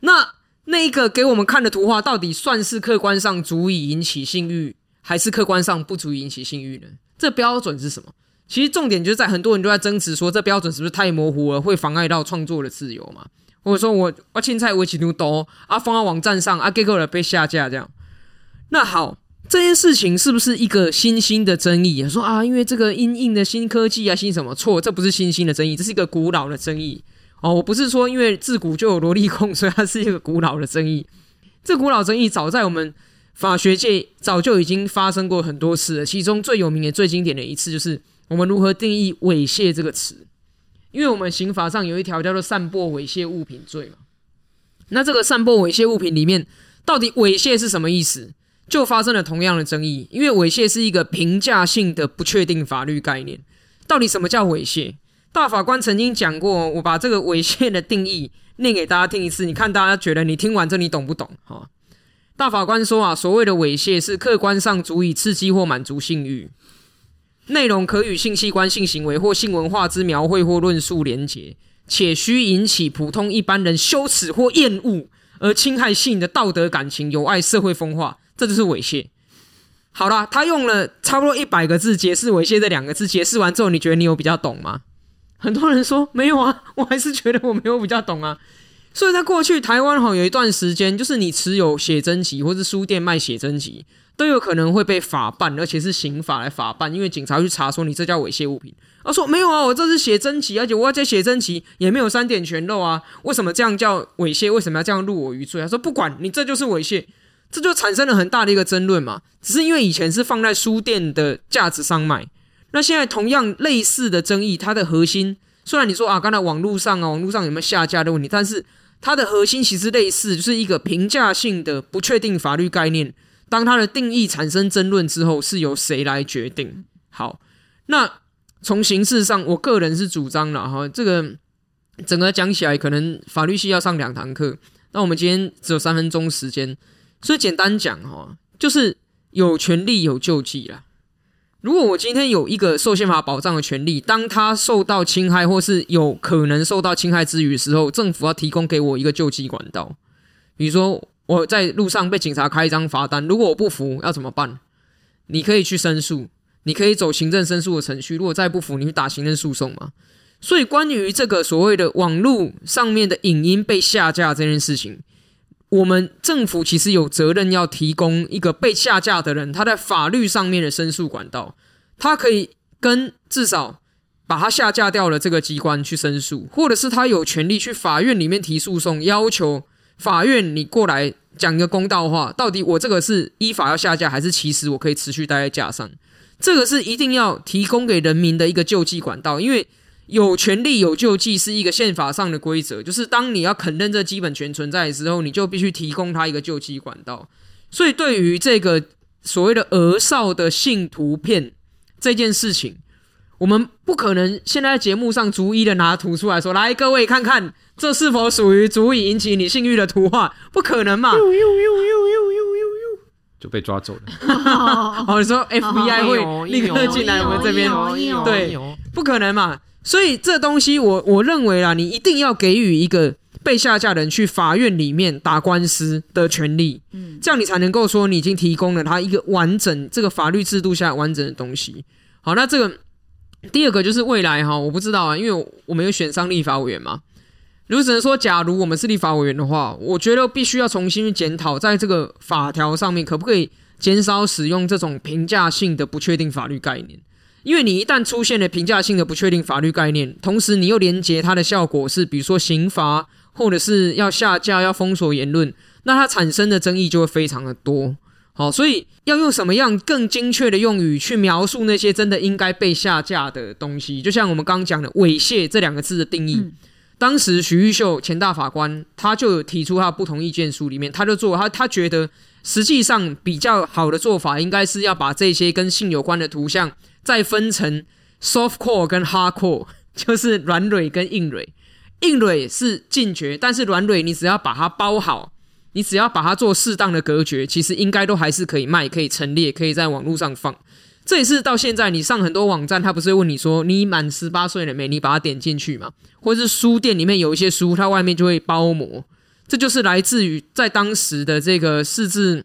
那那一个给我们看的图画到底算是客观上足以引起性欲，还是客观上不足以引起性欲呢？这标准是什么？其实重点就是在很多人都在争执说，这标准是不是太模糊了，会妨碍到创作的自由嘛？或者说我我青菜围起图多啊，放到网站上啊，结果了被下架这样。那好，这件事情是不是一个新兴的争议？说啊，因为这个因应的新科技啊，新什么？错，这不是新兴的争议，这是一个古老的争议。哦，我不是说因为自古就有萝莉控，所以它是一个古老的争议。这古老争议早在我们法学界早就已经发生过很多次了。其中最有名也最经典的一次，就是我们如何定义猥亵这个词。因为我们刑法上有一条叫做散播猥亵物品罪嘛，那这个散播猥亵物品里面，到底猥亵是什么意思？就发生了同样的争议。因为猥亵是一个评价性的不确定法律概念，到底什么叫猥亵？大法官曾经讲过，我把这个猥亵的定义念给大家听一次，你看大家觉得你听完这你懂不懂？哈，大法官说啊，所谓的猥亵是客观上足以刺激或满足性欲。内容可与性器官、性行为或性文化之描绘或论述连结，且需引起普通一般人羞耻或厌恶，而侵害性的道德感情、有碍、社会风化，这就是猥亵。好啦，他用了差不多一百个字解释猥亵这两个字，解释完之后，你觉得你有比较懂吗？很多人说没有啊，我还是觉得我没有比较懂啊。所以在过去台湾哈有一段时间，就是你持有写真集或是书店卖写真集。都有可能会被法办，而且是刑法来法办，因为警察去查说你这叫猥亵物品。他说没有啊，我这是写真集，而且我这写真集也没有三点全露啊，为什么这样叫猥亵？为什么要这样入我于罪？他说不管你这就是猥亵，这就产生了很大的一个争论嘛。只是因为以前是放在书店的架子上卖，那现在同样类似的争议，它的核心虽然你说啊，刚才网络上啊，网络上有没有下架的问题，但是它的核心其实类似，就是一个评价性的不确定法律概念。当它的定义产生争论之后，是由谁来决定？好，那从形式上，我个人是主张了哈，这个整个讲起来，可能法律系要上两堂课。那我们今天只有三分钟时间，所以简单讲哈，就是有权利有救济啦。如果我今天有一个受宪法保障的权利，当他受到侵害或是有可能受到侵害之余的时候，政府要提供给我一个救济管道。比如说我在路上被警察开一张罚单，如果我不服要怎么办？你可以去申诉，你可以走行政申诉的程序。如果再不服，你去打行政诉讼嘛。所以关于这个所谓的网络上面的影音被下架这件事情，我们政府其实有责任要提供一个被下架的人他在法律上面的申诉管道，他可以跟至少把他下架掉了这个机关去申诉，或者是他有权利去法院里面提诉讼，要求法院你过来讲一个公道话，到底我这个是依法要下架，还是其实我可以持续待在架上？这个是一定要提供给人民的一个救济管道，因为。有权利有救济是一个宪法上的规则，就是当你要肯认这基本权存在的时候，你就必须提供他一个救济管道。所以，对于这个所谓的儿少的性图片这件事情，我们不可能现在节目上逐一的拿图出来说：“来，各位看看，这是否属于足以引起你性欲的图画？”不可能嘛？就被抓走了。哦，你说 FBI 会立刻进来我们这边？对，不可能嘛？所以这东西我，我我认为啦，你一定要给予一个被下架的人去法院里面打官司的权利，嗯，这样你才能够说你已经提供了他一个完整这个法律制度下完整的东西。好，那这个第二个就是未来哈，我不知道啊，因为我没有选上立法委员嘛。如果只能说，假如我们是立法委员的话，我觉得必须要重新去检讨，在这个法条上面可不可以减少使用这种评价性的不确定法律概念。因为你一旦出现了评价性的不确定法律概念，同时你又连接它的效果是，比如说刑罚，或者是要下架、要封锁言论，那它产生的争议就会非常的多。好，所以要用什么样更精确的用语去描述那些真的应该被下架的东西？就像我们刚刚讲的“猥亵”这两个字的定义，当时徐玉秀前大法官他就提出他不同意见书里面，他就做他他觉得实际上比较好的做法，应该是要把这些跟性有关的图像。再分成 soft core 跟 hard core，就是软蕊跟硬蕊。硬蕊是禁绝，但是软蕊你只要把它包好，你只要把它做适当的隔绝，其实应该都还是可以卖、可以陈列、可以在网络上放。这也是到现在你上很多网站，他不是问你说你满十八岁了没？你把它点进去嘛，或者是书店里面有一些书，它外面就会包膜。这就是来自于在当时的这个四字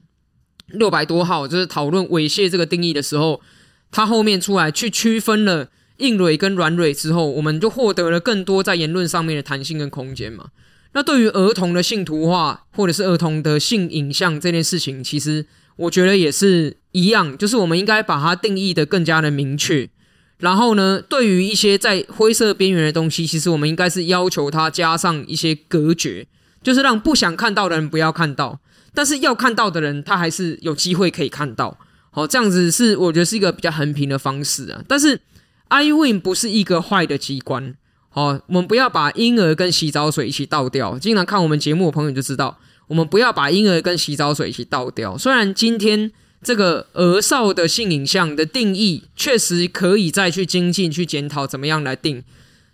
六百多号，就是讨论猥亵这个定义的时候。它后面出来去区分了硬蕊跟软蕊之后，我们就获得了更多在言论上面的弹性跟空间嘛。那对于儿童的性图画或者是儿童的性影像这件事情，其实我觉得也是一样，就是我们应该把它定义的更加的明确。然后呢，对于一些在灰色边缘的东西，其实我们应该是要求它加上一些隔绝，就是让不想看到的人不要看到，但是要看到的人他还是有机会可以看到。好，这样子是我觉得是一个比较横平的方式啊。但是，iWin 不是一个坏的机关。好，我们不要把婴儿跟洗澡水一起倒掉。经常看我们节目的朋友就知道，我们不要把婴儿跟洗澡水一起倒掉。虽然今天这个儿少的性影像的定义确实可以再去精进、去检讨怎么样来定，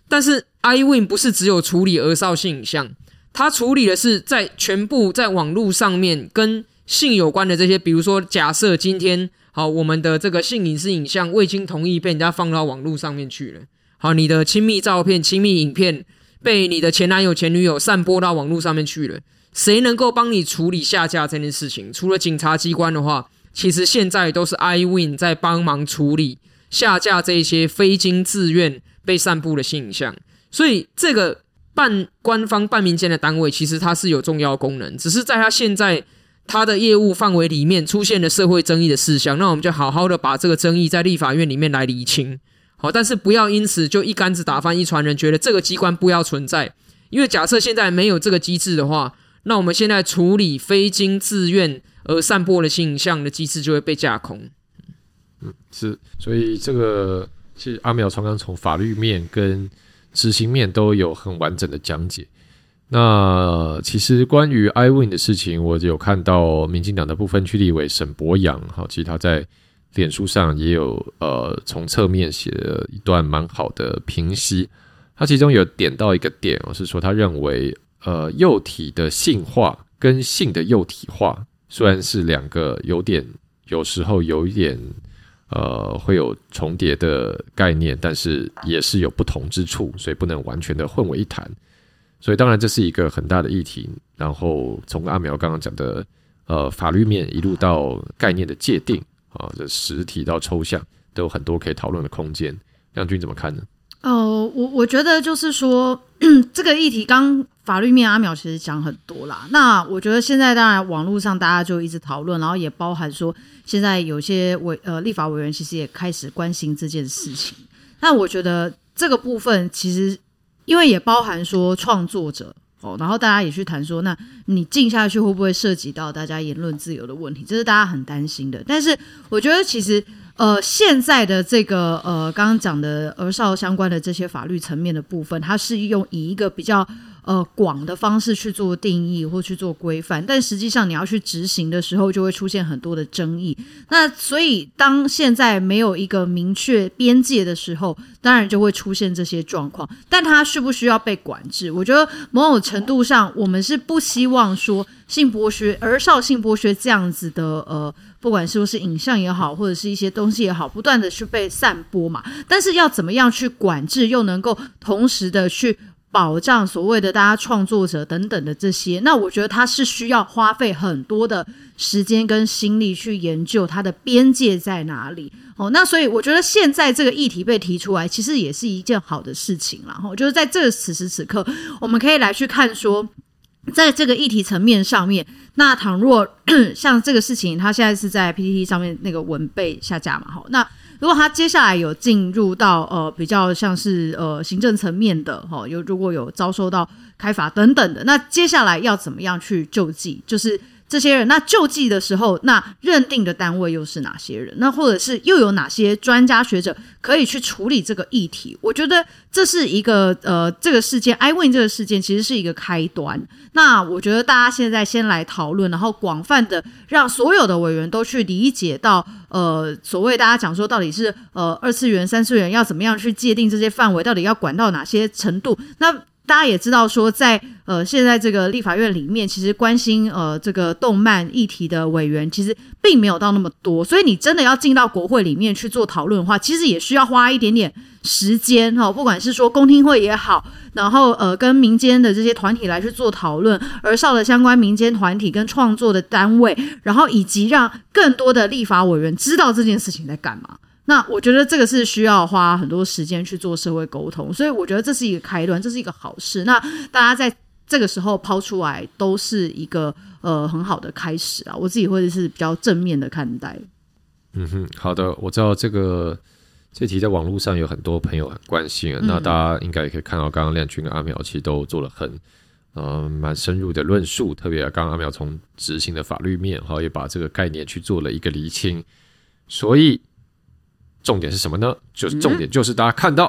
但是 iWin 不是只有处理儿少性影像，它处理的是在全部在网络上面跟。性有关的这些，比如说，假设今天好，我们的这个性隐私影像未经同意被人家放到网络上面去了，好，你的亲密照片、亲密影片被你的前男友、前女友散播到网络上面去了，谁能够帮你处理下架这件事情？除了警察机关的话，其实现在都是 iWin 在帮忙处理下架这些非经自愿被散布的性影像，所以这个半官方半民间的单位，其实它是有重要功能，只是在它现在。他的业务范围里面出现了社会争议的事项，那我们就好好的把这个争议在立法院里面来理清，好，但是不要因此就一竿子打翻一船人，觉得这个机关不要存在，因为假设现在没有这个机制的话，那我们现在处理非经自愿而散播的性影像的机制就会被架空。嗯，是，所以这个其实阿苗刚刚从法律面跟执行面都有很完整的讲解。那其实关于 iWin 的事情，我有看到民进党的部分区立委沈伯洋，哈，其实他在脸书上也有呃从侧面写了一段蛮好的评析。他其中有点到一个点，是说他认为呃幼体的性化跟性的幼体化虽然是两个有点有时候有一点呃会有重叠的概念，但是也是有不同之处，所以不能完全的混为一谈。所以当然这是一个很大的议题。然后从阿苗刚刚讲的呃法律面一路到概念的界定啊，这实体到抽象都有很多可以讨论的空间。亮君怎么看呢？哦、我我觉得就是说 这个议题刚法律面阿淼其实讲很多啦。那我觉得现在当然网络上大家就一直讨论，然后也包含说现在有些委呃立法委员其实也开始关心这件事情。那我觉得这个部分其实因为也包含说创作者哦，然后大家也去谈说，那你进下去会不会涉及到大家言论自由的问题？这是大家很担心的。但是我觉得其实。呃，现在的这个呃，刚刚讲的儿少相关的这些法律层面的部分，它是用以一个比较呃广的方式去做定义或去做规范，但实际上你要去执行的时候，就会出现很多的争议。那所以，当现在没有一个明确边界的时候，当然就会出现这些状况。但它需不需要被管制？我觉得某种程度上，我们是不希望说性剥削、儿少性剥削这样子的呃。不管是不是影像也好，或者是一些东西也好，不断的去被散播嘛。但是要怎么样去管制，又能够同时的去保障所谓的大家创作者等等的这些，那我觉得它是需要花费很多的时间跟心力去研究它的边界在哪里。哦，那所以我觉得现在这个议题被提出来，其实也是一件好的事情。然后就是在这此时此刻，我们可以来去看说。在这个议题层面上面，那倘若 像这个事情，它现在是在 PTT 上面那个文被下架嘛？哈，那如果他接下来有进入到呃比较像是呃行政层面的哈，有如果有遭受到开罚等等的，那接下来要怎么样去救济？就是。这些人，那救济的时候，那认定的单位又是哪些人？那或者是又有哪些专家学者可以去处理这个议题？我觉得这是一个呃，这个事件，iWIN 这个事件其实是一个开端。那我觉得大家现在先来讨论，然后广泛的让所有的委员都去理解到，呃，所谓大家讲说到底是呃二次元、三次元要怎么样去界定这些范围，到底要管到哪些程度？那。大家也知道，说在呃现在这个立法院里面，其实关心呃这个动漫议题的委员其实并没有到那么多，所以你真的要进到国会里面去做讨论的话，其实也需要花一点点时间哈。不管是说公听会也好，然后呃跟民间的这些团体来去做讨论，而少的相关民间团体跟创作的单位，然后以及让更多的立法委员知道这件事情在干嘛。那我觉得这个是需要花很多时间去做社会沟通，所以我觉得这是一个开端，这是一个好事。那大家在这个时候抛出来，都是一个呃很好的开始啊。我自己会是比较正面的看待。嗯哼，好的，我知道这个这题在网络上有很多朋友很关心啊。嗯、那大家应该也可以看到，刚刚亮君跟阿苗其实都做了很呃蛮深入的论述，特别刚刚阿苗从执行的法律面，哈，也把这个概念去做了一个厘清，所以。重点是什么呢？就是重点就是大家看到，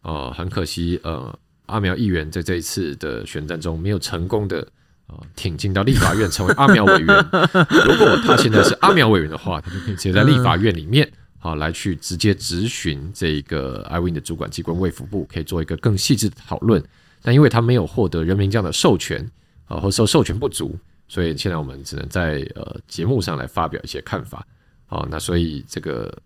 啊、呃，很可惜，呃，阿苗议员在这一次的选战中没有成功的啊、呃、挺进到立法院成为阿苗委员。如果他现在是阿苗委员的话，他就可以直接在立法院里面啊、呃、来去直接质询这个 iWIN 的主管机关卫福部，可以做一个更细致的讨论。但因为他没有获得人民这样的授权啊、呃，或者说授权不足，所以现在我们只能在呃节目上来发表一些看法啊、呃。那所以这个。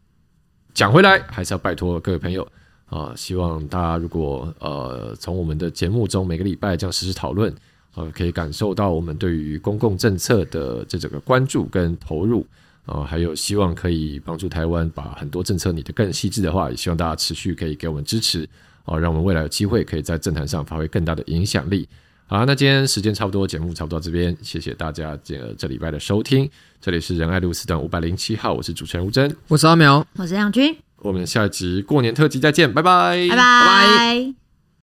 讲回来，还是要拜托各位朋友啊、希望大家如果呃从我们的节目中每个礼拜这样实时讨论，呃，可以感受到我们对于公共政策的这整个关注跟投入啊、呃，还有希望可以帮助台湾把很多政策拟得更细致的话，也希望大家持续可以给我们支持啊、呃，让我们未来有机会可以在政坛上发挥更大的影响力。好，那今天时间差不多，节目差不多到这边，谢谢大家这这礼拜的收听。这里是仁爱路四段五百零七号，我是主持人吴真，我是阿苗，我是杨军，我们下一集过年特辑再见，拜拜，拜拜。拜拜。